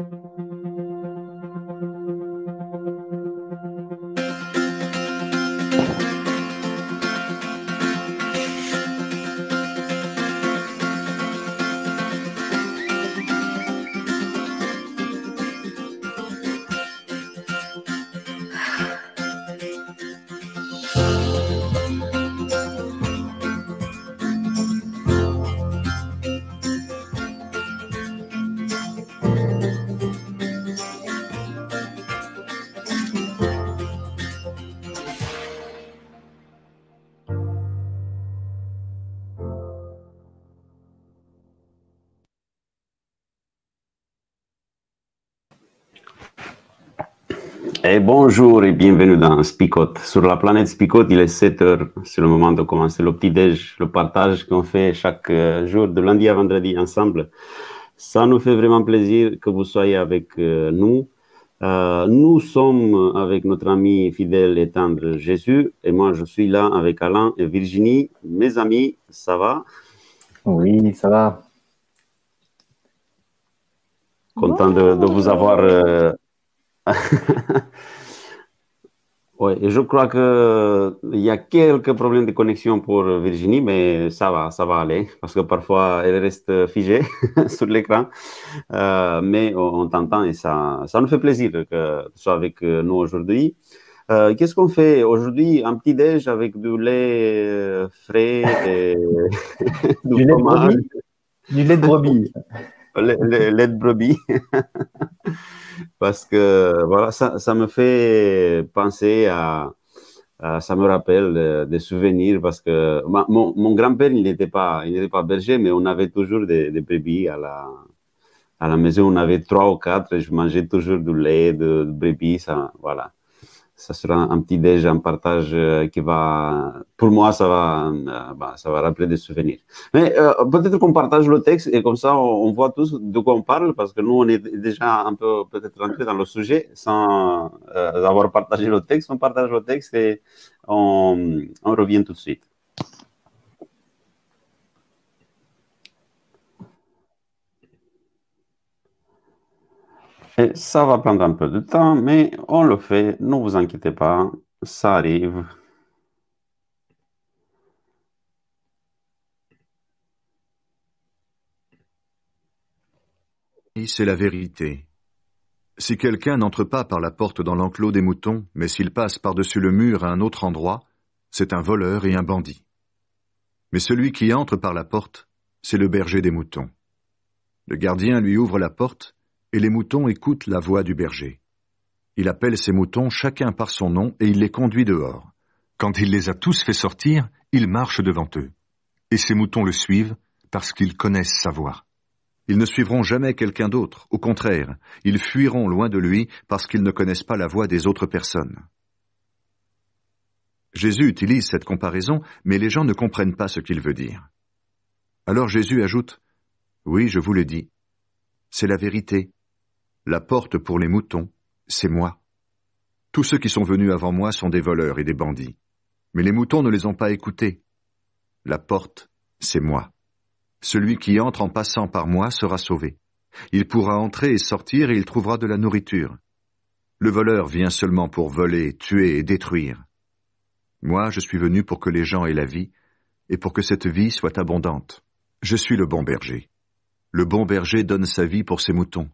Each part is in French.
Música Et bonjour et bienvenue dans Spicot. Sur la planète Spicot, il est 7 heures. C'est le moment de commencer le petit-déj, le partage qu'on fait chaque euh, jour, de lundi à vendredi ensemble. Ça nous fait vraiment plaisir que vous soyez avec euh, nous. Euh, nous sommes avec notre ami fidèle et tendre Jésus. Et moi, je suis là avec Alain et Virginie. Mes amis, ça va? Oui, ça va. Content de, de vous avoir. euh, et je crois que il y a quelques problèmes de connexion pour Virginie, mais ça va, ça va aller, parce que parfois elle reste figée sur l'écran. Euh, mais on, t'entend et ça, ça nous fait plaisir que tu sois avec nous aujourd'hui. Euh, Qu'est-ce qu'on fait aujourd'hui? Un petit déj avec du lait euh, frais et du, lait de fromage, brebis Du lait de brebis. lait de brebis. Parce que voilà, ça, ça me fait penser à, ça me rappelle des souvenirs parce que mon grand-père, il n'était pas, il n'était pas berger, mais on avait toujours des, des brebis à la, à la maison. On avait trois ou quatre et je mangeais toujours du lait de, de brebis. Ça, voilà. Ça sera un petit déj, un partage euh, qui va, pour moi, ça va, euh, bah, ça va rappeler des souvenirs. Mais euh, peut-être qu'on partage le texte et comme ça, on, voit tous de quoi on parle parce que nous, on est déjà un peu peut-être rentré dans le sujet sans avoir partagé le texte. On partage le texte et on revient tout de suite. Et ça va prendre un peu de temps, mais on le fait. Ne vous inquiétez pas, ça arrive. C'est la vérité. Si quelqu'un n'entre pas par la porte dans l'enclos des moutons, mais s'il passe par-dessus le mur à un autre endroit, c'est un voleur et un bandit. Mais celui qui entre par la porte, c'est le berger des moutons. Le gardien lui ouvre la porte, et les moutons écoutent la voix du berger. Il appelle ses moutons chacun par son nom et il les conduit dehors. Quand il les a tous fait sortir, il marche devant eux. Et ses moutons le suivent parce qu'ils connaissent sa voix. Ils ne suivront jamais quelqu'un d'autre, au contraire, ils fuiront loin de lui parce qu'ils ne connaissent pas la voix des autres personnes. Jésus utilise cette comparaison, mais les gens ne comprennent pas ce qu'il veut dire. Alors Jésus ajoute, Oui, je vous le dis, c'est la vérité. La porte pour les moutons, c'est moi. Tous ceux qui sont venus avant moi sont des voleurs et des bandits. Mais les moutons ne les ont pas écoutés. La porte, c'est moi. Celui qui entre en passant par moi sera sauvé. Il pourra entrer et sortir et il trouvera de la nourriture. Le voleur vient seulement pour voler, tuer et détruire. Moi, je suis venu pour que les gens aient la vie et pour que cette vie soit abondante. Je suis le bon berger. Le bon berger donne sa vie pour ses moutons.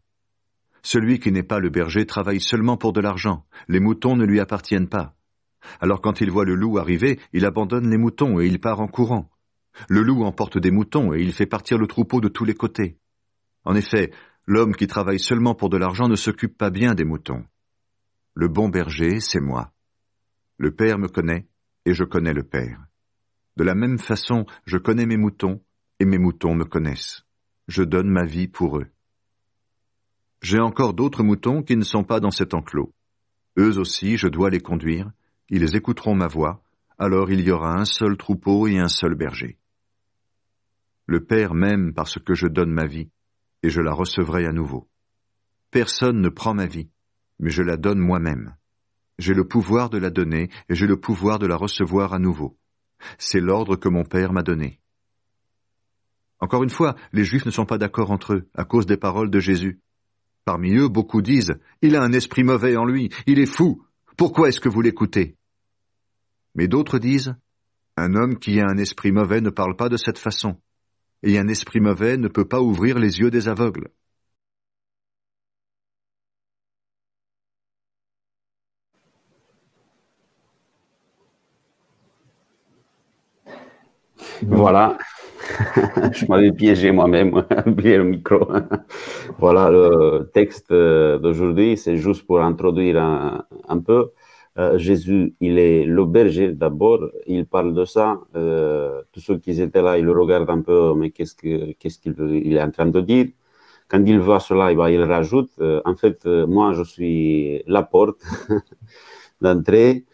Celui qui n'est pas le berger travaille seulement pour de l'argent. Les moutons ne lui appartiennent pas. Alors quand il voit le loup arriver, il abandonne les moutons et il part en courant. Le loup emporte des moutons et il fait partir le troupeau de tous les côtés. En effet, l'homme qui travaille seulement pour de l'argent ne s'occupe pas bien des moutons. Le bon berger, c'est moi. Le Père me connaît et je connais le Père. De la même façon, je connais mes moutons et mes moutons me connaissent. Je donne ma vie pour eux. J'ai encore d'autres moutons qui ne sont pas dans cet enclos. Eux aussi, je dois les conduire, ils écouteront ma voix, alors il y aura un seul troupeau et un seul berger. Le Père m'aime parce que je donne ma vie, et je la recevrai à nouveau. Personne ne prend ma vie, mais je la donne moi-même. J'ai le pouvoir de la donner, et j'ai le pouvoir de la recevoir à nouveau. C'est l'ordre que mon Père m'a donné. Encore une fois, les Juifs ne sont pas d'accord entre eux, à cause des paroles de Jésus. Parmi eux, beaucoup disent Il a un esprit mauvais en lui, il est fou. Pourquoi est-ce que vous l'écoutez? Mais d'autres disent Un homme qui a un esprit mauvais ne parle pas de cette façon, et un esprit mauvais ne peut pas ouvrir les yeux des aveugles. Voilà. je m'avais piégé moi-même, oublié le micro. voilà, le texte d'aujourd'hui, c'est juste pour introduire un, peu. Euh, Jésus, il est le berger d'abord, il parle de ça. Euh, tous ceux qui étaient là, ils le regardent un peu, mais qu'est-ce qu'il il est en train de dire? Quand il voit cela, il, il rajoute, euh, en fait, moi, je suis la porte d'entrée.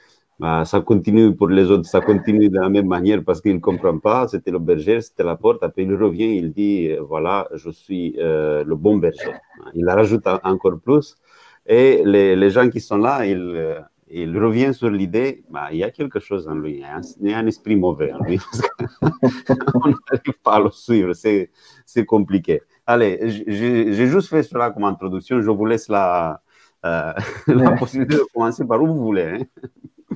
Bah, ça continue pour les autres, ça continue de la même manière parce qu'il ne comprend pas. C'était le berger, c'était la porte. Après, il revient, il dit euh, Voilà, je suis euh, le bon berger. Il rajoute encore plus. Et les, les gens qui sont là, il, euh, il revient sur l'idée bah, il y a quelque chose en lui, il y a un, esprit mauvais en lui. On n'arrive pas à le suivre, c'est compliqué. Allez, j'ai juste fait cela comme introduction. Je vous laisse la, la possibilité de commencer par où vous voulez. Hein.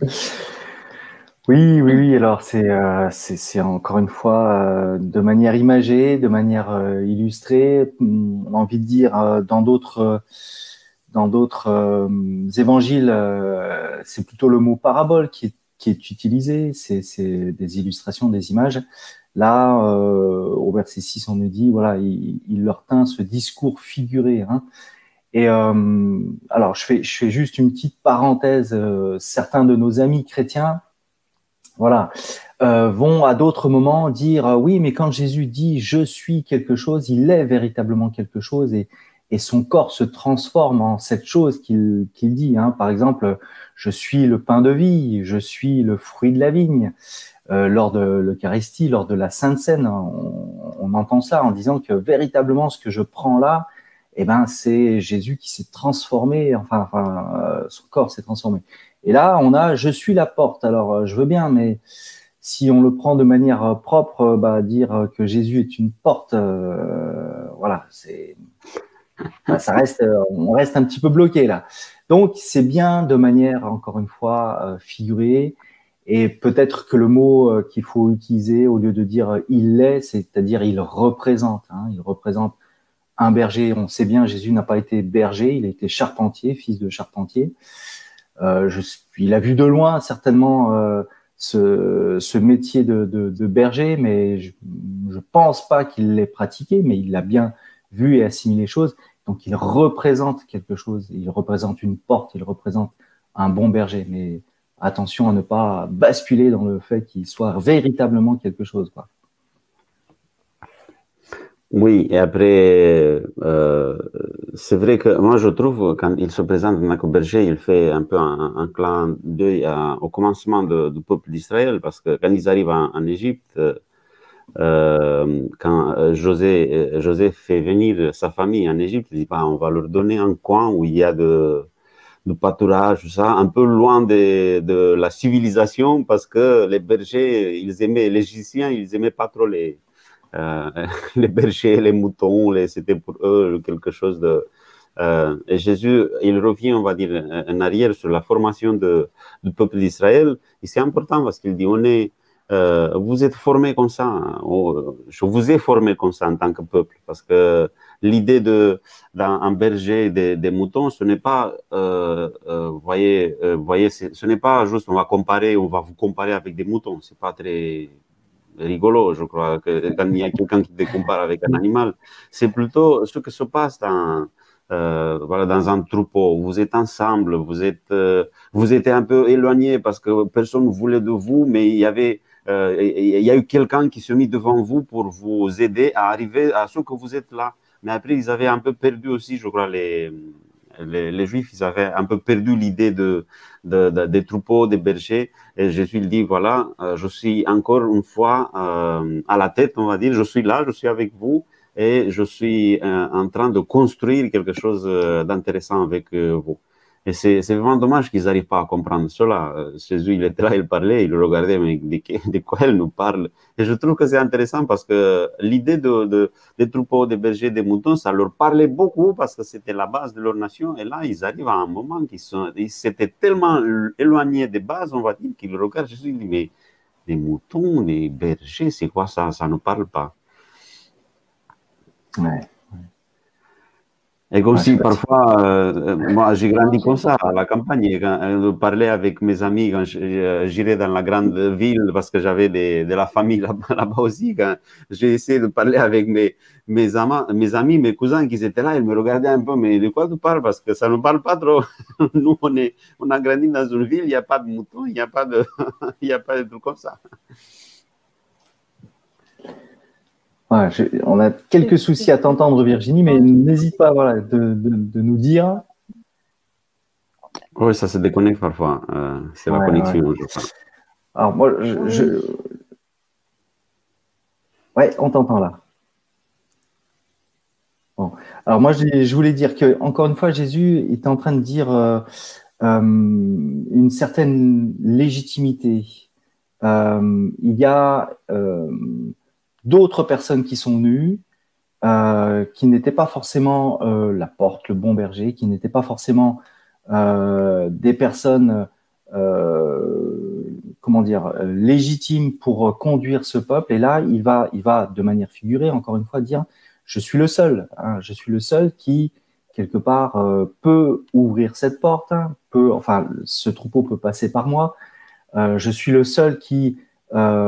Oui, oui, oui. Alors c'est euh, encore une fois euh, de manière imagée, de manière euh, illustrée. On a envie de dire dans d'autres évangiles, c'est plutôt le mot parabole qui est, qui est utilisé. C'est des illustrations, des images. Là, au verset 6, on nous dit voilà, il, il leur tint ce discours figuré. Hein, et euh, alors, je fais, je fais juste une petite parenthèse. Euh, certains de nos amis chrétiens, voilà, euh, vont à d'autres moments dire oui, mais quand Jésus dit je suis quelque chose, il est véritablement quelque chose et, et son corps se transforme en cette chose qu'il dit. Hein. Par exemple, je suis le pain de vie, je suis le fruit de la vigne. lors de l'Eucharistie, lors de la Sainte Seine, on, on, entend ça en disant que véritablement ce que je prends là, eh ben c'est Jésus qui s'est transformé, enfin, euh, son corps s'est transformé. Et là, on a je suis la porte. Alors, euh, je veux bien, mais si on le prend de manière euh, propre, bah, dire que Jésus est une porte, voilà, c'est bah, ça reste, on reste un petit peu bloqué là. Donc, c'est bien de manière, encore une fois, figurée. Et peut-être que le mot qu'il faut utiliser au lieu de dire il est, c'est-à-dire il représente. Hein, il représente un berger, on sait bien, Jésus n'a pas été berger, il a été charpentier, fils de charpentier. Euh, je, il a vu de loin certainement euh, ce, métier de, berger, mais je ne pense pas qu'il l'ait pratiqué, mais il l'a bien vu et assimilé les choses. Donc il représente quelque chose, il représente une porte, il représente un bon berger. Mais attention à ne pas basculer dans le fait qu'il soit véritablement quelque chose. Oui, et après, euh, c'est vrai que moi je trouve quand il se présente en berger, il fait un peu un, un clin d'œil au commencement de, du peuple d'Israël, parce que quand ils arrivent en, Égypte, euh, quand José, José fait venir sa famille en Égypte, il dit bah, on va leur donner un coin où il y a de, du pâturage, ça, un peu loin de, de la civilisation, parce que les bergers, ils aimaient, les Égyptiens, ils aimaient pas trop les euh, les bergers, les moutons, c'était pour eux quelque chose de... Euh, Jésus, il revient, on va dire, en arrière sur la formation du peuple d'Israël. Et c'est important parce qu'il dit, on est, euh, vous êtes formés comme ça. Hein. je vous ai formé comme ça en tant que peuple. Parce que l'idée d'un berger des, des, moutons, ce n'est pas, euh, euh, voyez, euh, voyez, ce n'est pas juste on va comparer, on va vous comparer avec des moutons. C'est pas très rigolo, je crois, que quand il y a quelqu'un qui te compare avec un animal. C'est plutôt ce que se passe dans, euh, voilà, dans un troupeau. Vous êtes ensemble, vous êtes, euh, vous êtes un peu éloigné parce que personne ne voulait de vous, mais il y avait, euh, il y a eu quelqu'un qui s'est mis devant vous pour vous aider à arriver à ce que vous êtes là. Mais après, ils avaient un peu perdu aussi, je crois, les, les, les, Juifs, ils avaient un peu perdu l'idée de, de, de, des troupeaux, des bergers. Et Jésus dit, voilà, euh, je suis encore une fois euh, à la tête, on va dire, je suis là, je suis avec vous et je suis euh, en train de construire quelque chose d'intéressant avec vous. Et c'est vraiment dommage qu'ils n'arrivent pas à comprendre cela. Jésus, il était là, il parlait, il regardait, mais de, quoi elle nous parle Et je trouve que c'est intéressant parce que l'idée de, des troupeaux, des bergers, des moutons, ça leur parlait beaucoup parce que c'était la base de leur nation. Et là, ils arrivent à un moment qu'ils ils s'étaient tellement éloignés des bases, on va dire, qu'ils regardent Jésus, il dit, mais des moutons, des bergers, c'est quoi ça? Ça ne parle pas. Ouais. Et aussi, parfois, euh, moi, j'ai grandi comme ça, à la campagne. Quand euh, je parlais avec mes amis quand euh, j'irais dans la grande ville parce que j'avais de la famille là-bas aussi. j'ai essayé de parler avec mes, mes, amis, mes cousins qui étaient là, ils me regardaient un peu, mais de quoi tu parles? Parce que ça ne parle pas trop. Nous, on, est, on a grandi dans une ville, il n'y a pas de moutons, il n'y a pas de, il a pas de trucs comme ça. On a quelques soucis à t'entendre, Virginie, mais n'hésite pas voilà, de, de, nous dire. Oui, ça se déconnecte parfois. Euh, c'est la connexion. Alors, moi, je. Ouais, on t'entend là. Bon. Alors, moi, je, voulais dire que, encore une fois, Jésus est en train de dire euh, euh, une certaine légitimité. il y a d'autres personnes qui sont venues, euh, qui n'étaient pas forcément euh, la porte, le bon berger, qui n'étaient pas forcément euh, des personnes, comment dire, légitimes pour conduire ce peuple. Et là, il va, il va de manière figurée, encore une fois, dire je suis le seul, hein, je suis le seul qui quelque part peut ouvrir cette porte, hein, peut, enfin, ce troupeau peut passer par moi. je suis le seul qui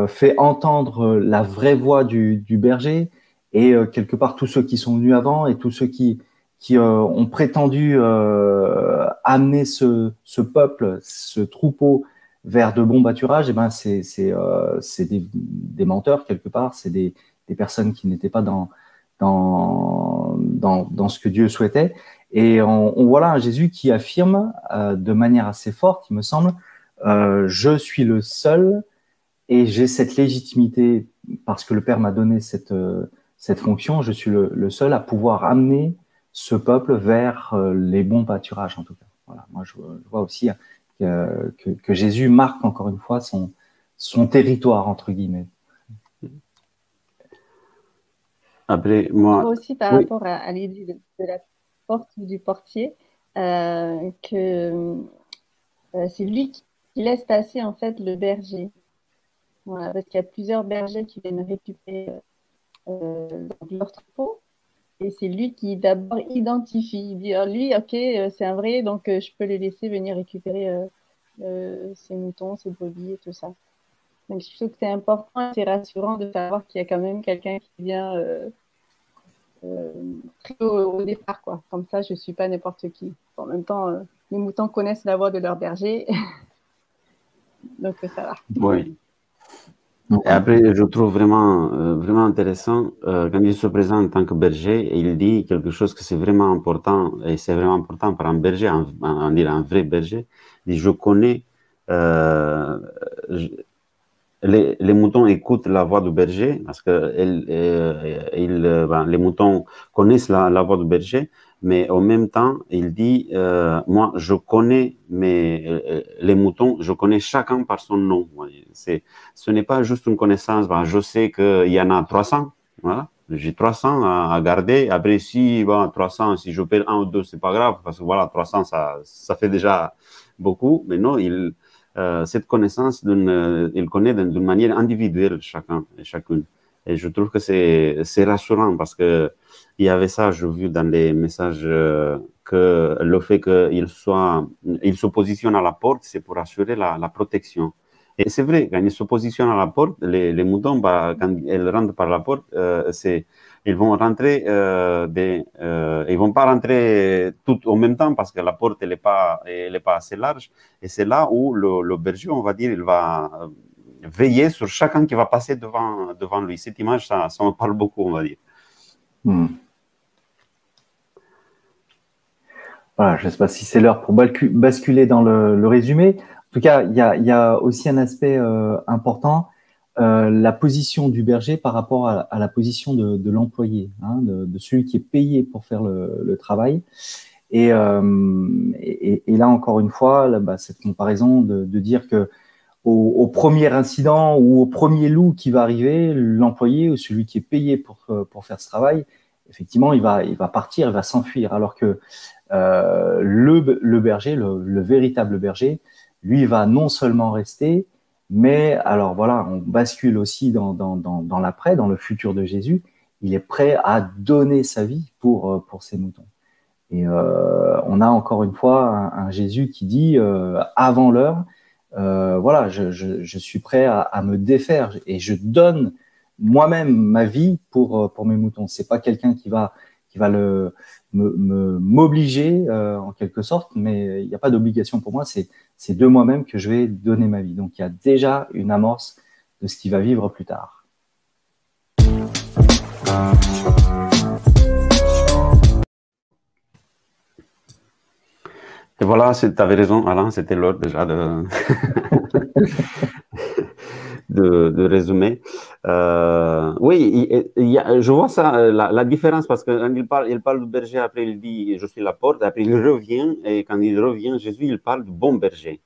fait entendre la vraie voix du, berger et euh, quelque part tous ceux qui sont venus avant et tous ceux qui, euh, ont prétendu amener ce, peuple, ce troupeau vers de bons pâturages, eh ben c'est des, menteurs quelque part, c'est des, personnes qui n'étaient pas dans, ce que Dieu souhaitait. Et on, on voit là un Jésus qui affirme de manière assez forte, il me semble, je suis le seul et j'ai cette légitimité parce que le Père m'a donné cette, euh, cette fonction. Je suis le, seul à pouvoir amener ce peuple vers euh, les bons pâturages, en tout cas. Voilà. Moi, je, vois aussi que, que, Jésus marque encore une fois son, son territoire, entre guillemets. Après, moi. aussi, par rapport à, l'idée de, la porte ou du portier, euh, que c'est lui qui laisse passer en fait le berger parce qu'il y a plusieurs bergers qui viennent récupérer euh, leur troupeau. Et c'est lui qui d'abord identifie. Il dit, ah, lui, ok, euh, c'est un vrai, donc euh, je peux les laisser venir récupérer ses moutons, ses brebis et tout ça. Donc je trouve que c'est important et c'est rassurant de savoir qu'il y a quand même quelqu'un qui vient très au, départ. Quoi. Comme ça, je ne suis pas n'importe qui. En même temps, les moutons connaissent la voix de leur berger. donc ça va. Oui. Et après, je trouve vraiment, euh, vraiment intéressant euh, quand il se présente en tant que berger, il dit quelque chose que c'est vraiment important, et c'est vraiment important pour un berger, un, un, un vrai berger. Il dit, je connais, euh, les, moutons écoutent la voix du berger, parce que ben, les moutons connaissent la voix du berger, mais en même temps, il dit, euh, moi, je connais mes, euh, les moutons, je connais chacun par son nom. C'est, ce n'est pas juste une connaissance, ben, je sais qu'il y en a 300, voilà. J'ai 300 à, garder. Après, si, bon, 300, si je perds un ou deux, c'est pas grave, parce que voilà, 300, ça, ça fait déjà beaucoup. Mais non, il, euh, cette connaissance, il connaît d'une manière individuelle chacun et chacune. Et je trouve que c'est, rassurant parce que il y avait ça, j'ai vu dans les messages euh, que le fait qu'il soit, il se positionne à la porte, c'est pour assurer la, la protection. Et c'est vrai, quand ils se positionnent à la porte, les, les moutons, bah, quand ils rentrent par la porte, euh, c'est, ils vont rentrer, euh, des, euh, ils vont pas rentrer tout en même temps parce que la porte elle est pas, elle est pas assez large. Et c'est là où le, le, berger, on va dire, il va veiller sur chacun qui va passer devant, devant lui. Cette image, ça, ça me parle beaucoup, on va dire. Hmm. Voilà, je ne sais pas si c'est l'heure pour basculer dans le, résumé. En tout cas, il y a, aussi un aspect euh, important, euh, la position du berger par rapport à, la position de, l'employé, hein, de, celui qui est payé pour faire le, travail. Et, et, là, encore une fois, bah, cette comparaison de dire que au, premier incident ou au premier loup qui va arriver, l'employé ou celui qui est payé pour, pour faire ce travail, effectivement, il va, il va partir, il va s'enfuir. Alors que euh, le, le, berger, le, le, véritable berger, lui va non seulement rester, mais alors voilà, on bascule aussi dans, dans, dans, l'après, dans le futur de Jésus. Il est prêt à donner sa vie pour, euh, pour ses moutons. Et euh, on a encore une fois un, Jésus qui dit euh, avant l'heure, euh, voilà, je, suis prêt à, à, me défaire et je donne moi-même ma vie pour euh, pour mes moutons. C'est pas quelqu'un qui va qui va le me m'obliger euh, en quelque sorte, mais il n'y a pas d'obligation pour moi. C'est c'est de moi-même que je vais donner ma vie. Donc il y a déjà une amorce de ce qui va vivre plus tard. Et voilà, tu avais raison, Alain, c'était l'heure déjà de... de, résumer. Euh, oui, je vois ça, euh, la, différence, parce qu'il parle, il parle du berger, après il dit je suis la porte, après il revient, et quand il revient, Jésus, il parle du bon berger.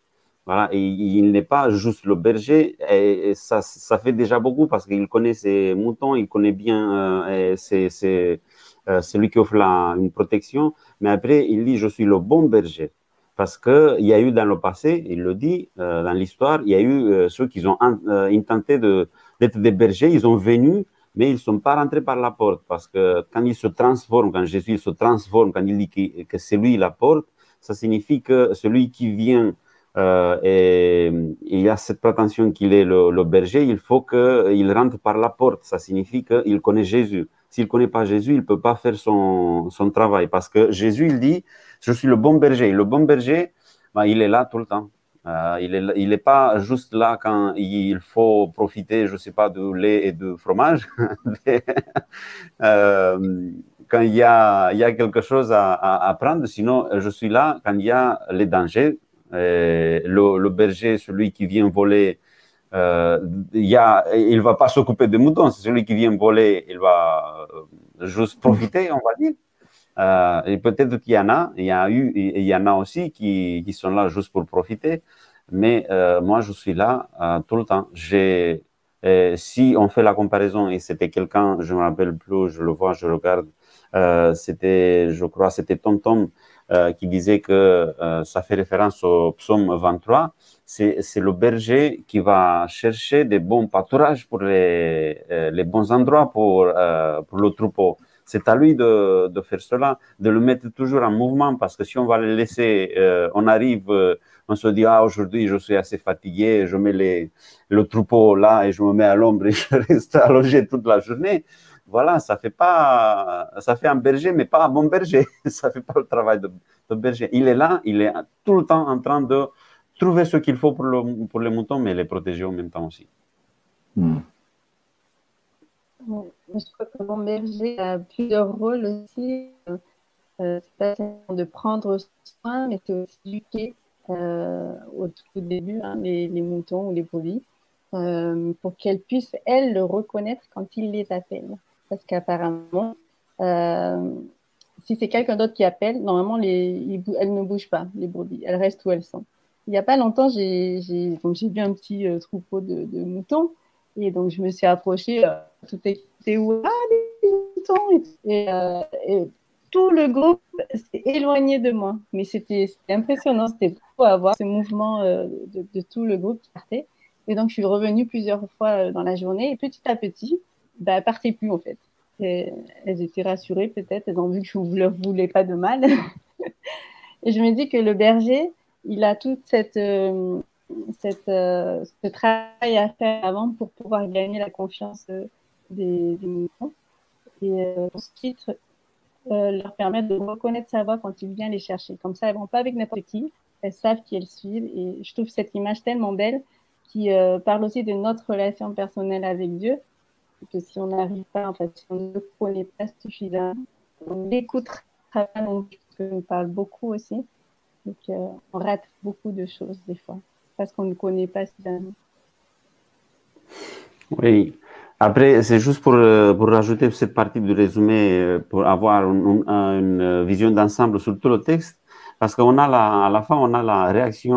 Voilà, il n'est pas juste le berger, et, ça, ça fait déjà beaucoup parce qu'il connaît ses moutons, il connaît bien, euh, c'est euh, celui qui offre la, une protection, mais après il dit je suis le bon berger. Parce qu'il y a eu dans le passé, il le dit, euh, dans l'histoire, il y a eu euh, ceux qui ont euh, intenté d'être des bergers, ils ont venu, mais ils ne sont pas rentrés par la porte. Parce que quand ils se transforment, quand Jésus se transforme, quand il dit que, c'est lui la porte, ça signifie que celui qui vient euh, et il a cette prétention qu'il est le, berger, il faut qu'il rentre par la porte. Ça signifie qu'il connaît Jésus. S'il ne connaît pas Jésus, il ne peut pas faire son travail. Parce que Jésus, il dit, je suis le bon berger. Le bon berger, bah, il est là tout le temps. Euh, il n'est il est pas juste là quand il faut profiter, je ne sais pas, de lait et de fromage. euh, quand il y, a, y a quelque chose à, à, prendre, sinon je suis là quand il y a les dangers. Le, berger, celui qui vient voler, euh, il ne va pas s'occuper des moutons. Celui qui vient voler, il va juste profiter, on va dire. Euh, et peut-être qu'il y en a, il y en a aussi qui, qui sont là juste pour profiter. Mais euh, moi, je suis là euh, tout le temps. Si on fait la comparaison et c'était quelqu'un, je me rappelle plus, je le vois, je regarde, c'était, je crois, c'était Tom Tom qui disait que ça fait référence au psaume 23. C'est, c'est le berger qui va chercher des bons pâturages pour les, les bons endroits pour, pour le troupeau. C'est à lui de, faire cela, de le mettre toujours en mouvement, parce que si on va le laisser, euh, on arrive, euh, on se dit, ah, aujourd'hui, je suis assez fatigué, je mets le troupeau là et je me mets à l'ombre et je reste allongé toute la journée. Voilà, ça fait pas, ça fait un berger, mais pas un bon berger. ça fait pas le travail de, berger. Il est là, il est tout le temps en train de trouver ce qu'il faut pour, le, pour les moutons, mais les protéger en même temps aussi. Hmm. Je crois que mon berger a plusieurs rôles aussi. Euh, c'est pas seulement de prendre soin, mais c'est aussi d'éduquer euh, au tout début hein, les, moutons ou les brebis euh, pour qu'elles puissent, elles, le reconnaître quand il les appelle. Parce qu'apparemment, euh, si c'est quelqu'un d'autre qui appelle, normalement, les, elles ne bougent pas, les brebis. Elles restent où elles sont. Il n'y a pas longtemps, j'ai vu un petit euh, troupeau de, de moutons et donc, je me suis approchée, euh, tout était Ah, moutons et, euh, et, tout le groupe s'est éloigné de moi. Mais c'était impressionnant, c'était beau à voir ce mouvement euh, de, tout le groupe qui partait. Et donc, je suis revenue plusieurs fois euh, dans la journée et petit à petit, bah, elles partaient plus en fait. Elles étaient rassurées peut-être, elles ont vu que je ne leur voulais pas de mal. et je me dis que le berger, il a toute cette, euh, cette, ce travail à faire avant pour pouvoir gagner la confiance des, des. Et euh, ensuite, euh, leur permettre de reconnaître sa voix quand il vient les chercher. Comme ça, elles vont pas avec n'importe qui, elles savent qui elles suivent. Et je trouve cette image tellement belle qui euh, parle aussi de notre relation personnelle avec Dieu. Que si on n'arrive pas, en fait, si on ne connaît pas suffisamment, on l'écoutera pas non plus, parce qu'on parle beaucoup aussi. Donc, euh, on rate beaucoup de choses des fois parce qu'on ne connaît pas suffisamment. Oui. Après, c'est juste pour, euh, pour rajouter cette partie du résumé, euh, pour avoir une, une vision d'ensemble sur tout le texte, parce qu'on a la, à la fin, on a la réaction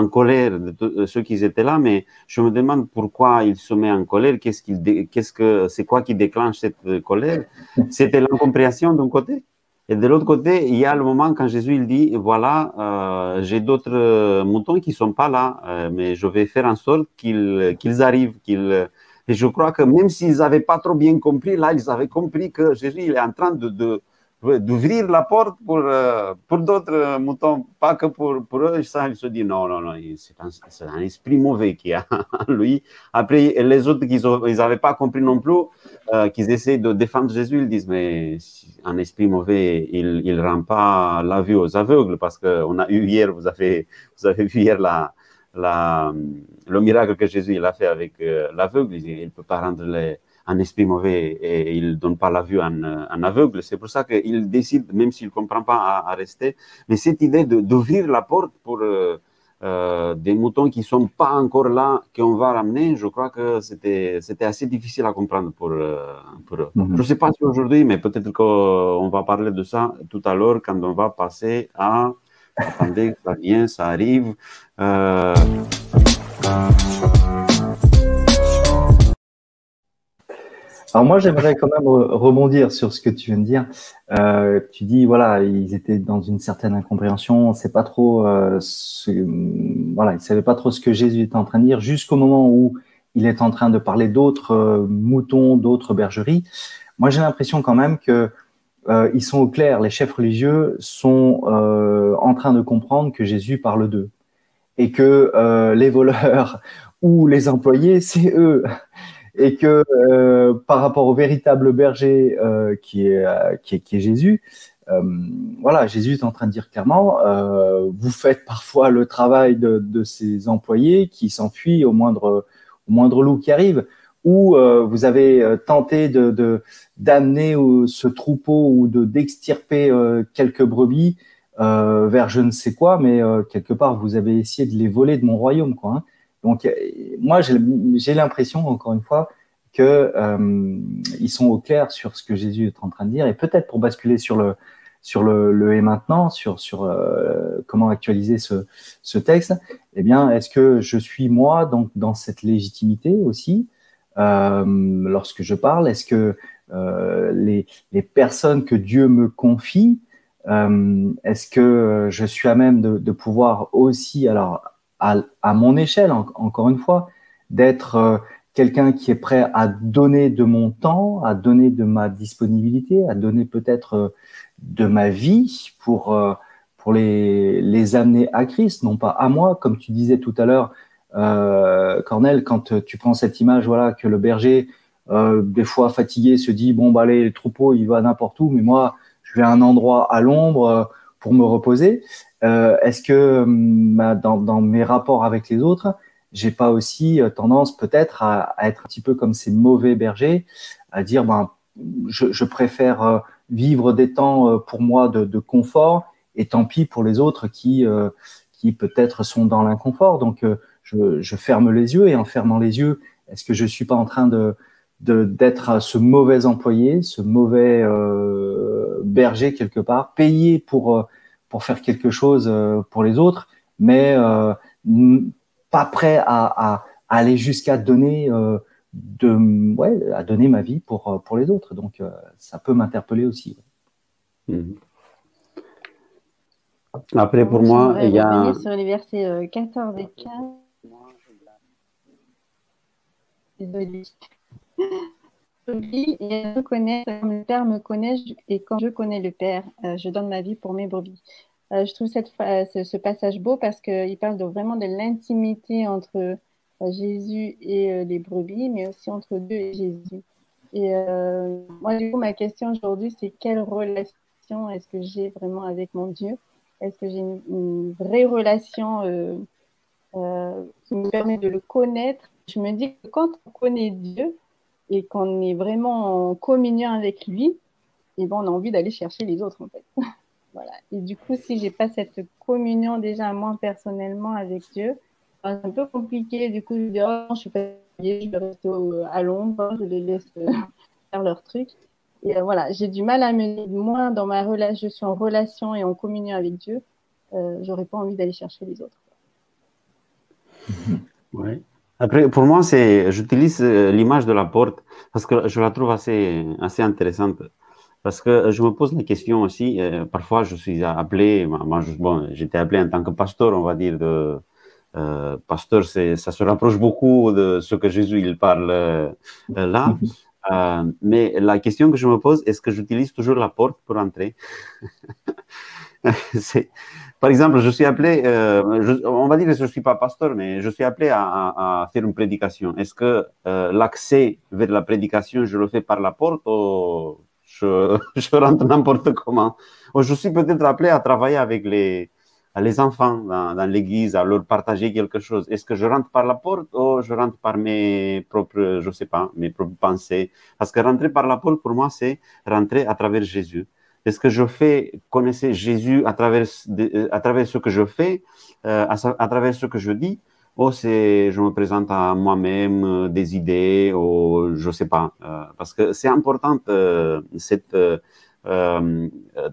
en colère de, ceux qui étaient là, mais je me demande pourquoi ils se mettent en colère, qu'est-ce qu'il, qu'est-ce que, c'est quoi qui déclenche cette colère? C'était l'incompréhension d'un côté et de l'autre côté, il y a le moment quand Jésus il dit, voilà, euh, j'ai d'autres moutons qui sont pas là, euh, mais je vais faire en sorte qu'ils qu'ils arrivent. qu'ils Et je crois que même s'ils n'avaient pas trop bien compris, là, ils avaient compris que Jésus il est en train de, d'ouvrir la porte pour, euh, pour d'autres moutons, pas que pour, pour eux. Ça, ils se disent non, non, non, c'est un, esprit mauvais qui a lui. Après, les autres, ils n'avaient pas compris non plus, euh, qu'ils essaient de défendre Jésus, ils disent mais un esprit mauvais, il ne rend pas la vue aux aveugles, parce qu'on a eu hier, vous avez, vous avez vu hier la, la, le miracle que Jésus il a fait avec euh, l'aveugle, il ne peut pas rendre les un esprit mauvais et il ne donne pas la vue en, en aveugle. C'est pour ça qu'il décide, même s'il ne comprend pas, à, rester. Mais cette idée d'ouvrir la porte pour euh, euh, des moutons qui ne sont pas encore là, qu'on va ramener, je crois que c'était assez difficile à comprendre pour, pour eux. Mhm. Je ne sais pas si aujourd'hui, mais peut-être qu'on va parler de ça tout à l'heure quand on va passer à... Attendez, ça vient, ça arrive. Euh... Alors moi, j'aimerais quand même rebondir sur ce que tu viens de dire. Euh, tu dis voilà, ils étaient dans une certaine incompréhension. C'est pas trop, euh, voilà, ils savaient pas trop ce que Jésus était en train de dire jusqu'au moment où il est en train de parler d'autres moutons, d'autres bergeries. Moi, j'ai l'impression quand même que euh, ils sont au clair. Les chefs religieux sont euh, en train de comprendre que Jésus parle d'eux et que les voleurs ou les employés, c'est eux et que euh, par rapport au véritable berger euh, qui, est, euh, qui, est, Jésus, euh, voilà, Jésus est en train de dire clairement, euh, vous faites parfois le travail de, de ces employés qui s'enfuient au moindre, au moindre loup qui arrive, ou vous avez tenté de d'amener ce troupeau ou de d'extirper quelques brebis vers je ne sais quoi, mais quelque part vous avez essayé de les voler de mon royaume, quoi. Hein. Donc, euh, moi, j'ai l'impression, encore une fois, qu'ils euh, sont au clair sur ce que Jésus est en train de dire. Et peut-être pour basculer sur le, sur le, le et maintenant, sur, sur euh, comment actualiser ce, ce texte, eh bien, est-ce que je suis moi donc dans cette légitimité aussi euh, lorsque je parle Est-ce que euh, les, personnes que Dieu me confie, euh, est-ce que je suis à même de, pouvoir aussi, alors à, mon échelle, encore une fois, d'être euh, quelqu'un qui est prêt à donner de mon temps, à donner de ma disponibilité, à donner peut-être euh, de ma vie pour, euh, pour les, les amener à Christ, non pas à moi, comme tu disais tout à l'heure, euh, Cornel, quand tu prends cette image, voilà, que le berger, euh, des fois fatigué, se dit bon bah allez, le troupeau, il va n'importe où, mais moi, je vais à un endroit à l'ombre pour me reposer. Euh, est-ce que hum, bah, dans, dans, mes rapports avec les autres, j'ai pas aussi euh, tendance peut-être à, à, être un petit peu comme ces mauvais bergers, à dire ben je, je préfère euh, vivre des temps pour moi de, de, confort et tant pis pour les autres qui qui peut-être sont dans l'inconfort. Donc je, je, ferme les yeux et en fermant les yeux, est-ce que je suis pas en train de d'être ce mauvais employé, ce mauvais euh, berger quelque part, payé pour pour faire quelque chose euh, pour les autres, mais euh, pas prêt à, à, aller jusqu'à donner euh, de ouais, à donner ma vie pour pour les autres. Donc ça peut m'interpeller aussi. Mhm. Après, pour moi, il y a. Sur les versets 14 et 15. Désolée et me connaît comme le Père me connaît et quand je connais le Père, euh, je donne ma vie pour mes brebis. Euh, je trouve cette, ce, passage beau parce qu'il parle de, vraiment de l'intimité entre euh, Jésus et les brebis, mais aussi entre Dieu et Jésus. Et moi, du coup, ma question aujourd'hui, c'est quelle relation est-ce que j'ai vraiment avec mon Dieu? Est-ce que j'ai une, vraie relation qui me permet de le connaître Je me dis que quand on connaît Dieu, et qu'on est vraiment en communion avec lui, et ben on a envie d'aller chercher les autres en fait. voilà. Et du coup, si j'ai pas cette communion déjà moi personnellement avec Dieu, c'est un peu compliqué. Du coup, je dis, oh, je suis je vais rester à l'ombre, je les laisse faire leur truc. Et voilà, j'ai du mal à mener. Moi, dans ma relation, je suis en relation et en communion avec Dieu. Euh, j'aurais pas envie d'aller chercher les autres. Ouais. Après, pour moi, c'est, j'utilise l'image de la porte parce que je la trouve assez, assez intéressante. Parce que je me pose la question aussi, euh, parfois je suis appelé, moi, bon, j'étais appelé en tant que pasteur, on va dire, de, euh, pasteur, ça se rapproche beaucoup de ce que Jésus il parle euh, là. Euh, mais la question que je me pose, est-ce que j'utilise toujours la porte pour entrer? Par exemple, je suis appelé, on va dire que je ne suis pas pasteur, mais je suis appelé à, faire une prédication. Est-ce que l'accès vers la prédication, je le fais par la porte ou je, rentre n'importe comment? je suis peut-être appelé à travailler avec les, enfants dans, l'église, à leur partager quelque chose. Est-ce que je rentre par la porte ou je rentre par mes propres, je sais pas, mes propres pensées? Parce que rentrer par la porte, pour moi, c'est rentrer à travers Jésus. Est-ce que je fais connaître Jésus à travers, à travers ce que je fais, euh, à, travers ce que je dis ou c'est je me présente à moi-même euh, des idées ou je sais pas euh, parce que c'est important cette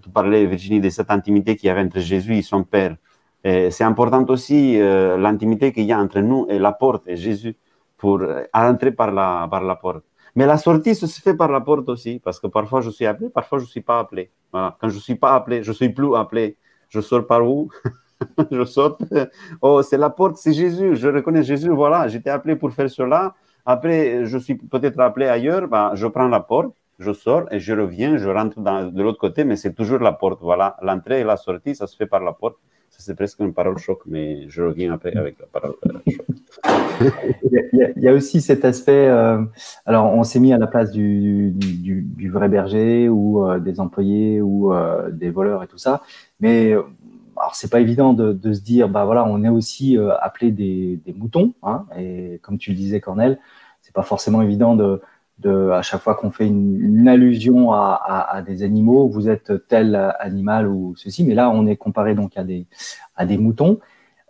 tu parlais Virginie de cette intimité qu'il y avait entre Jésus et son Père. C'est important aussi l'intimité qu'il y a entre nous et la porte et Jésus pour entrer par la par la porte mais la sortie se fait par la porte aussi parce que parfois je suis appelé parfois je suis pas appelé voilà. quand je suis pas appelé je suis plus appelé je sors par où? Je saute. Oh, c'est la porte, c'est Jésus. Je reconnais Jésus. Voilà, j'étais appelé pour faire cela. Après, je suis peut-être appelé ailleurs. Ben, je prends la porte, je sors et je reviens. Je rentre de l'autre côté, mais c'est toujours la porte. Voilà, l'entrée et la sortie, ça se fait par la porte. Ça, c'est presque une parole choc, mais je reviens après avec la parole choc. Il, y a, aussi cet aspect. Euh, alors, on s'est mis à la place du, vrai berger ou euh, des employés ou des voleurs et tout ça. Mais alors c'est pas évident de, se dire bah voilà on est aussi euh, appelé des, moutons hein, et comme tu le disais Cornel c'est pas forcément évident de, à chaque fois qu'on fait une, allusion à, à, des animaux vous êtes tel animal ou ceci mais là on est comparé donc à des à des moutons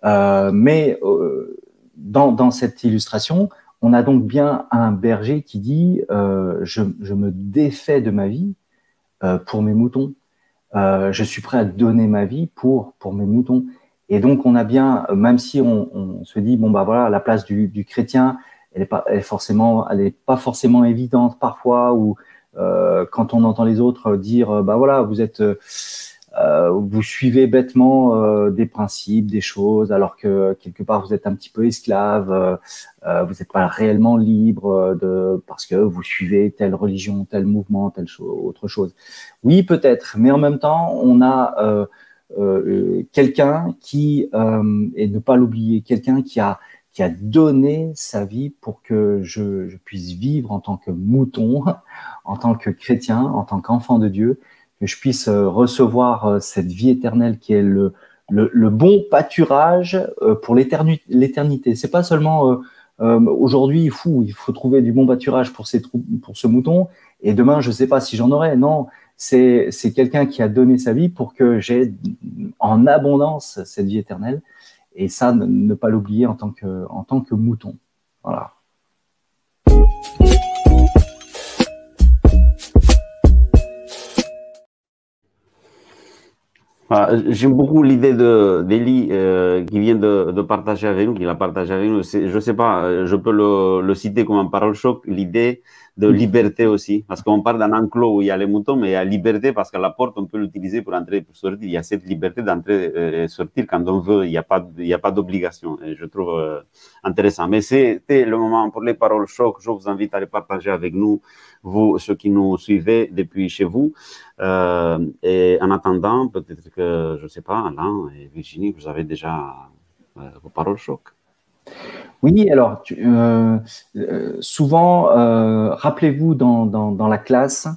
euh, mais euh, dans, cette illustration on a donc bien un berger qui dit euh, je, me défais de ma vie euh, pour mes moutons euh, je suis prêt à donner ma vie pour pour mes moutons. Et donc on a bien, même si on, se dit bon bah voilà la place du, du chrétien, elle est pas forcément, pas forcément évidente parfois ou quand on entend les autres dire bah voilà vous êtes euh, vous suivez bêtement euh, des principes, des choses, alors que quelque part vous êtes un petit peu esclave, euh, vous n'êtes pas réellement libre de parce que vous suivez telle religion, tel mouvement, telle autre chose. Oui, peut-être, mais en même temps, on a quelqu'un qui et ne pas l'oublier, quelqu'un qui a qui a donné sa vie pour que je puisse vivre en tant que mouton, en tant que chrétien, en tant qu'enfant de Dieu que je puisse euh, recevoir euh, cette vie éternelle qui est le, le, bon pâturage euh, pour l'éternité. C'est pas seulement aujourd'hui, fou, il faut trouver du bon pâturage pour, pour ce mouton, et demain, je sais pas si j'en aurai. Non, c'est quelqu'un qui a donné sa vie pour que j'ai en abondance cette vie éternelle, et ça, ne, ne pas l'oublier en tant que en tant que mouton. Voilà. J'aime beaucoup l'idée d'Eli euh, qui vient de, de, partager avec nous, qui l'a partagé avec nous. Je ne sais pas, euh, je peux le, le citer comme un parole choc, l'idée de liberté aussi. Parce qu'on parle d'un enclos où il y a les moutons, mais il y a liberté parce que la porte, on peut l'utiliser pour entrer et pour sortir. Il y a cette liberté d'entrer euh, et sortir quand on veut. Il n'y a pas, il y a pas d'obligation. Je trouve euh, intéressant. Mais c'était le moment pour les paroles choc. Je vous invite à les partager avec nous, vous, ceux qui nous suivez depuis chez vous. Euh, et en attendant, peut-être que, je ne sais pas, Alain et Virginie, vous avez déjà euh, vos paroles choc. Oui, alors euh, euh, souvent, euh, rappelez-vous dans, dans, la classe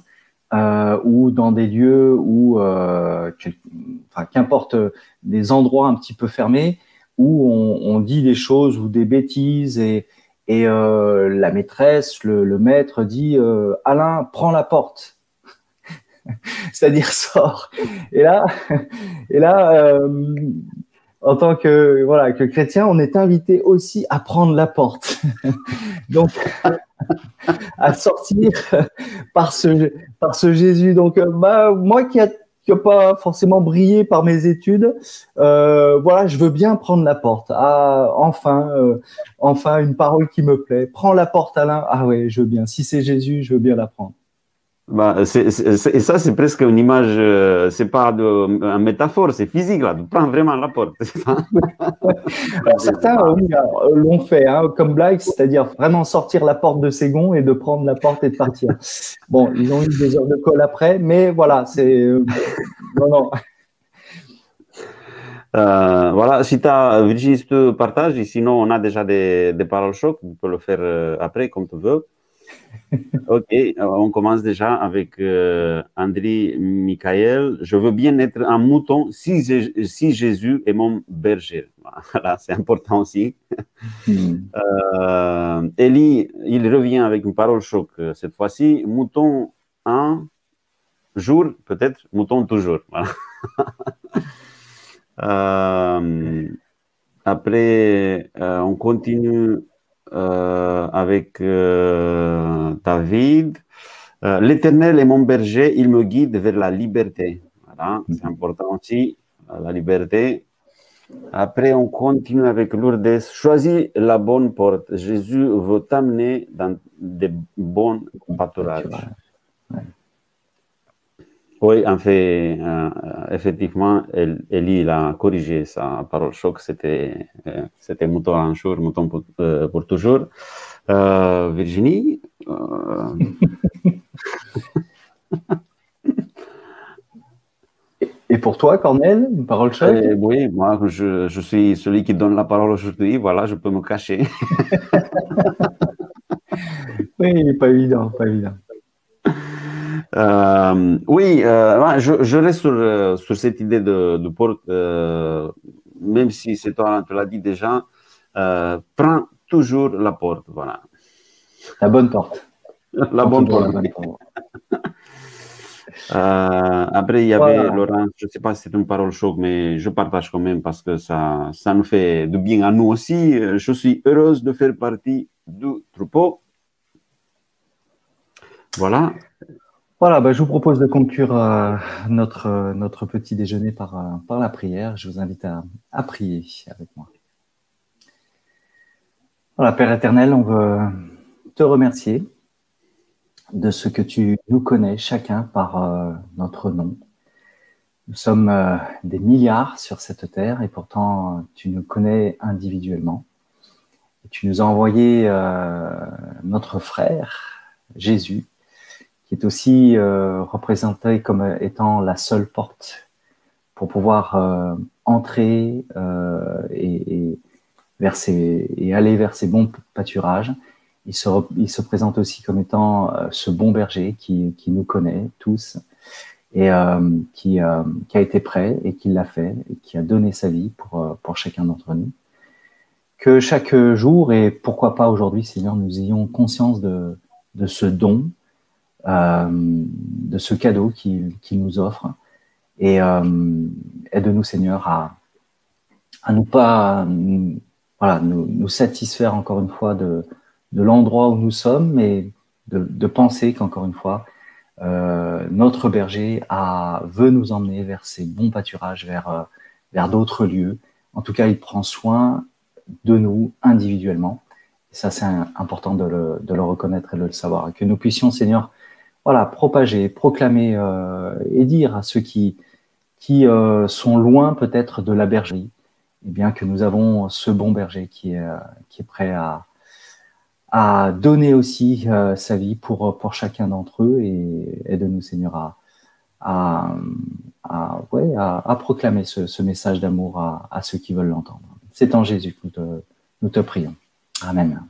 ou dans des lieux où, enfin, qu'importe, des endroits un petit peu fermés où on, dit des choses ou des bêtises et, et la maîtresse, le, maître dit Alain, prends la porte. C'est-à-dire sort. Et là, et là en tant que voilà que chrétien, on est invité aussi à prendre la porte. Donc à sortir par ce par ce Jésus. Donc euh, bah moi qui a pas forcément brillé par mes études, euh, voilà, je veux bien prendre la porte. Ah, enfin, euh, enfin, une parole qui me plaît. Prends la porte, Alain. Ah ouais, je veux bien. Si c'est Jésus, je veux bien la prendre. Bah, et ça, c'est presque une image, euh, c'est pas de, une métaphore, c'est physique, là. Tu prends vraiment la porte. certains euh, l'ont fait, hein, comme blague, c'est-à-dire vraiment sortir la porte de Ségon et de prendre la porte et de partir. bon, ils ont eu des heures de colle après, mais voilà, c'est. Euh, non, non. voilà, si tu as, Virginie, si tu partages, sinon on a déjà des, des paroles choc, tu peux le faire après comme tu veux. Ok, on commence déjà avec euh, André Michael. Je veux bien être un mouton si, si Jésus est mon berger. Voilà, c'est important aussi. Hmm. Euh, Elie, il revient avec une parole choc euh, cette fois-ci. Mouton un jour, peut-être, mouton toujours. après, on continue euh, avec euh, David. Euh, L'Éternel est mon berger, il me guide vers la liberté. Voilà, c'est important aussi, la liberté. Après, on continue avec Lourdes. Choisis la bonne porte. Jésus veut t'amener dans des bons pâturages. Oui, en fait, euh, effectivement, Elie il a corrigé sa parole choc. C'était, euh, c'était mouton un jour, mouton pour, euh, pour toujours. Virginie. Et pour toi, Cornel, une parole choc? Oui, moi, je, je, suis celui qui donne la parole aujourd'hui. Voilà, je peux me cacher. oui, pas évident, pas évident. Euh, oui, euh, je, reste sur, sur, cette idée de, de porte, euh, même si c'est toi, tu l'as dit déjà, prends toujours la porte, voilà. La bonne porte. La bonne porte. après, il y avait Laurent, je ne sais pas si c'est une parole choc, mais je partage quand même parce que ça, ça nous fait du bien à nous aussi. Je suis heureuse de faire partie du troupeau. Voilà. Voilà, bah, je vous propose de conclure euh, notre, euh, notre petit déjeuner par, euh, par la prière. Je vous invite à prier avec moi. Voilà, Père éternel, on veut te remercier de ce que tu nous connais chacun par notre nom. Nous sommes des milliards sur cette terre et pourtant tu nous connais individuellement. tu nous as envoyé notre frère, Jésus, qui est aussi euh, représenté comme étant la seule porte pour pouvoir euh, entrer euh, et, vers et aller vers ces bons pâturages. Il se, présente aussi comme étant ce bon berger qui, nous connaît tous et qui, a été prêt et qui l'a fait et qui a donné sa vie pour, chacun d'entre nous. Que chaque jour, et pourquoi pas aujourd'hui, Seigneur, nous ayons conscience de, ce don euh, de ce cadeau qu'il nous offre. Et euh, aide-nous, Seigneur, à, à nous pas voilà, nous, satisfaire encore une fois de, de l'endroit où nous sommes, mais de, penser qu'encore une fois, euh, notre berger a, veut nous emmener vers ces bons pâturages, vers, euh, vers d'autres lieux. En tout cas, il prend soin de nous individuellement. Et ça, c'est important de le, de le, reconnaître et de le savoir. Que nous puissions, Seigneur, voilà, propager, proclamer euh, et dire à ceux qui, qui euh, sont loin peut-être de la bergerie, eh bien que nous avons ce bon berger qui est, euh, qui est prêt à, à donner aussi sa vie pour, pour chacun d'entre eux et aide-nous Seigneur à, à, à, proclamer ce, ce message d'amour à, à, ceux qui veulent l'entendre. C'est en Jésus que nous te, nous te prions. Amen.